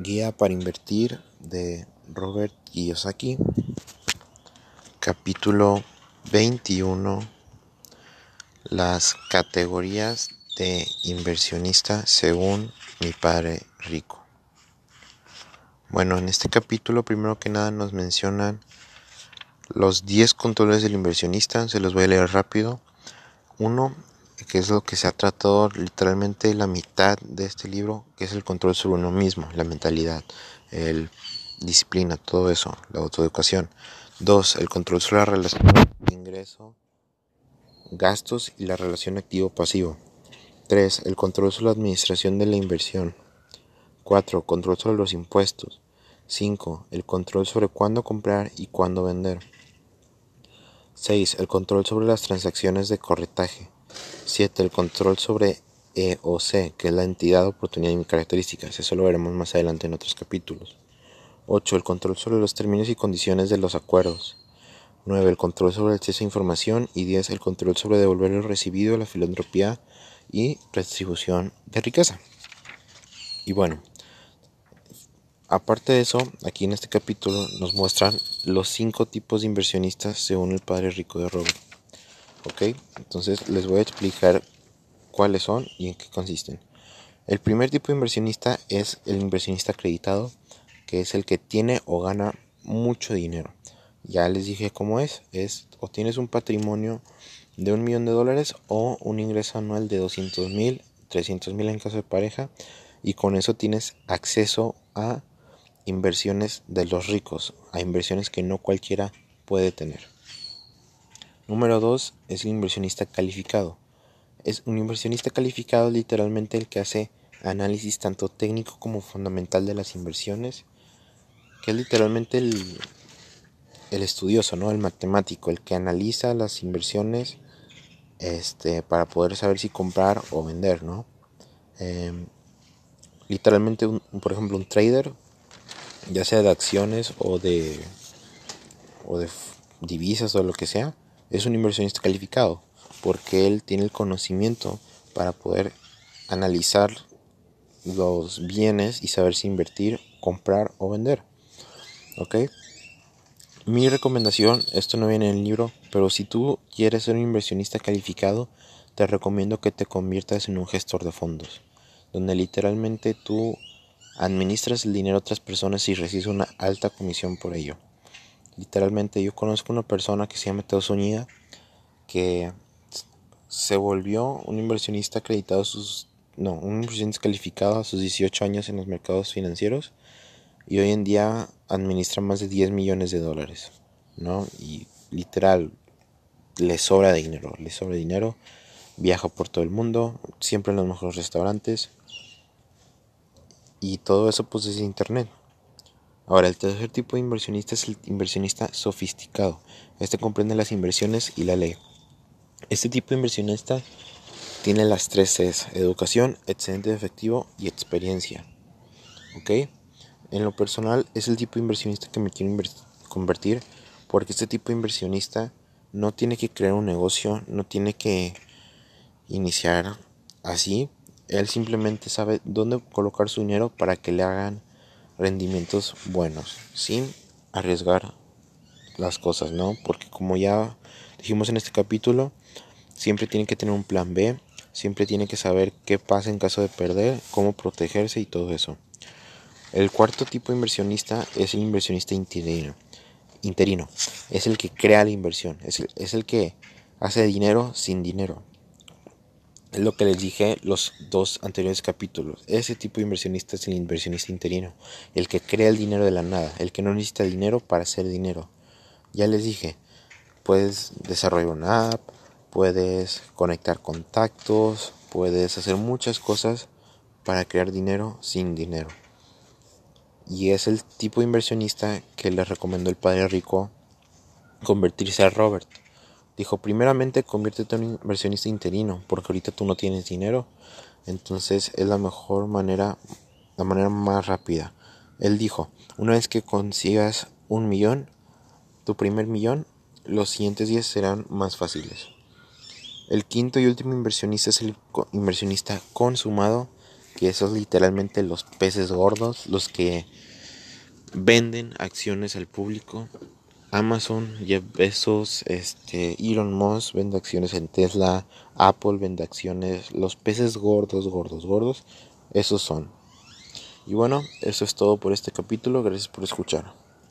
Guía para invertir de Robert Kiyosaki. Capítulo 21. Las categorías de inversionista según mi padre rico. Bueno, en este capítulo primero que nada nos mencionan los 10 controles del inversionista. Se los voy a leer rápido. Uno, que es lo que se ha tratado literalmente la mitad de este libro, que es el control sobre uno mismo, la mentalidad, el disciplina, todo eso, la autoeducación. Dos, el control sobre la relación de ingreso, gastos y la relación activo-pasivo. Tres, el control sobre la administración de la inversión. Cuatro, control sobre los impuestos. Cinco, el control sobre cuándo comprar y cuándo vender. 6. El control sobre las transacciones de corretaje. 7. El control sobre EOC, que es la entidad, oportunidad y características. Eso lo veremos más adelante en otros capítulos. 8. El control sobre los términos y condiciones de los acuerdos. 9. El control sobre el acceso a información. Y 10. El control sobre devolver lo recibido, la filantropía y redistribución de riqueza. Y bueno, Aparte de eso, aquí en este capítulo nos muestran los cinco tipos de inversionistas según el padre rico de Robert. Ok, entonces les voy a explicar cuáles son y en qué consisten. El primer tipo de inversionista es el inversionista acreditado, que es el que tiene o gana mucho dinero. Ya les dije cómo es, es o tienes un patrimonio de un millón de dólares o un ingreso anual de 200 mil, 300 mil en caso de pareja y con eso tienes acceso a inversiones de los ricos, a inversiones que no cualquiera puede tener. Número 2 es el inversionista calificado. Es un inversionista calificado literalmente el que hace análisis tanto técnico como fundamental de las inversiones, que es literalmente el, el estudioso, ¿no? el matemático, el que analiza las inversiones este, para poder saber si comprar o vender. ¿no? Em, literalmente, por ejemplo, un trader ya sea de acciones o de, o de divisas o lo que sea, es un inversionista calificado, porque él tiene el conocimiento para poder analizar los bienes y saber si invertir, comprar o vender. ¿Ok? Mi recomendación, esto no viene en el libro, pero si tú quieres ser un inversionista calificado, te recomiendo que te conviertas en un gestor de fondos, donde literalmente tú administras el dinero a otras personas y recibes una alta comisión por ello. Literalmente yo conozco una persona que se llama Teo Zúñiga que se volvió un inversionista acreditado a sus no, un inversionista calificado a sus 18 años en los mercados financieros y hoy en día administra más de 10 millones de dólares, ¿no? Y literal le sobra dinero, le sobra dinero, viaja por todo el mundo, siempre en los mejores restaurantes, y todo eso pues es internet. Ahora, el tercer tipo de inversionista es el inversionista sofisticado. Este comprende las inversiones y la ley. Este tipo de inversionista tiene las tres Cs, educación, excedente de efectivo y experiencia. ¿Ok? En lo personal es el tipo de inversionista que me quiero convertir porque este tipo de inversionista no tiene que crear un negocio, no tiene que iniciar así, él simplemente sabe dónde colocar su dinero para que le hagan rendimientos buenos, sin arriesgar las cosas, ¿no? Porque como ya dijimos en este capítulo, siempre tiene que tener un plan B, siempre tiene que saber qué pasa en caso de perder, cómo protegerse y todo eso. El cuarto tipo de inversionista es el inversionista interino. interino. Es el que crea la inversión, es es el que hace dinero sin dinero. Es lo que les dije los dos anteriores capítulos. Ese tipo de inversionista es el inversionista interino, el que crea el dinero de la nada, el que no necesita dinero para hacer dinero. Ya les dije, puedes desarrollar una app, puedes conectar contactos, puedes hacer muchas cosas para crear dinero sin dinero. Y es el tipo de inversionista que les recomendó el padre rico convertirse a Robert. Dijo, primeramente conviértete en un inversionista interino, porque ahorita tú no tienes dinero, entonces es la mejor manera, la manera más rápida. Él dijo, una vez que consigas un millón, tu primer millón, los siguientes días serán más fáciles. El quinto y último inversionista es el inversionista consumado, que esos literalmente los peces gordos, los que venden acciones al público. Amazon, Jeff Bezos, este, Elon Musk vende acciones en Tesla, Apple vende acciones, los peces gordos, gordos, gordos, esos son. Y bueno, eso es todo por este capítulo, gracias por escuchar.